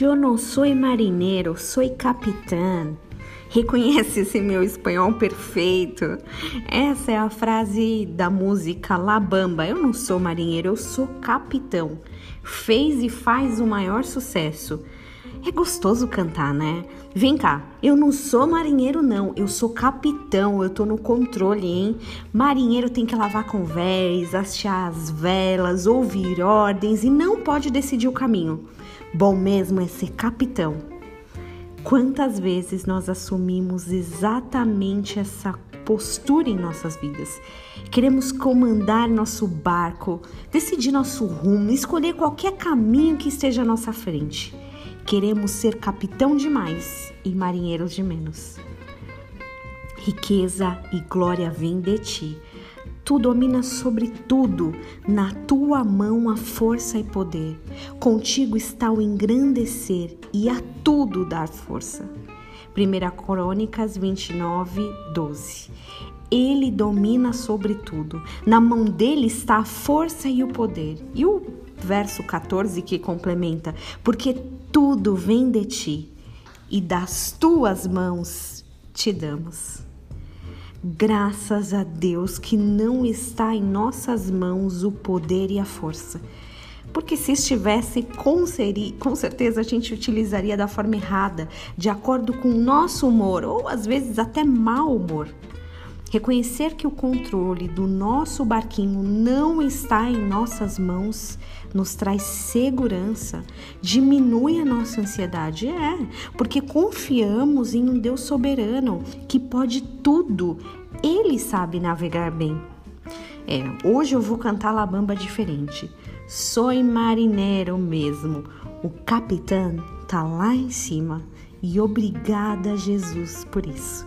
Eu não sou marinheiro, sou capitão. Reconhece esse meu espanhol perfeito? Essa é a frase da música La Bamba. Eu não sou marinheiro, eu sou capitão. Fez e faz o maior sucesso. É gostoso cantar, né? Vem cá, eu não sou marinheiro, não. Eu sou capitão, eu tô no controle, hein? Marinheiro tem que lavar convés, hastear as velas, ouvir ordens e não pode decidir o caminho. Bom mesmo é ser capitão. Quantas vezes nós assumimos exatamente essa postura em nossas vidas? Queremos comandar nosso barco, decidir nosso rumo, escolher qualquer caminho que esteja à nossa frente. Queremos ser capitão demais e marinheiros de menos. Riqueza e glória vêm de ti. Tu dominas sobre tudo, na tua mão a força e poder. Contigo está o engrandecer e a tudo dar força. 1 Crônicas 29, 12. Ele domina sobre tudo. Na mão dele está a força e o poder. E o verso 14 que complementa: Porque tudo vem de ti e das tuas mãos te damos. Graças a Deus que não está em nossas mãos o poder e a força. Porque se estivesse, com, seri, com certeza a gente utilizaria da forma errada, de acordo com o nosso humor, ou às vezes até mau humor. Reconhecer que o controle do nosso barquinho não está em nossas mãos nos traz segurança, diminui a nossa ansiedade. É, porque confiamos em um Deus soberano que pode tudo. Ele sabe navegar bem. É, hoje eu vou cantar La Bamba diferente. Sou marinheiro mesmo. O capitão tá lá em cima. E obrigada, Jesus, por isso.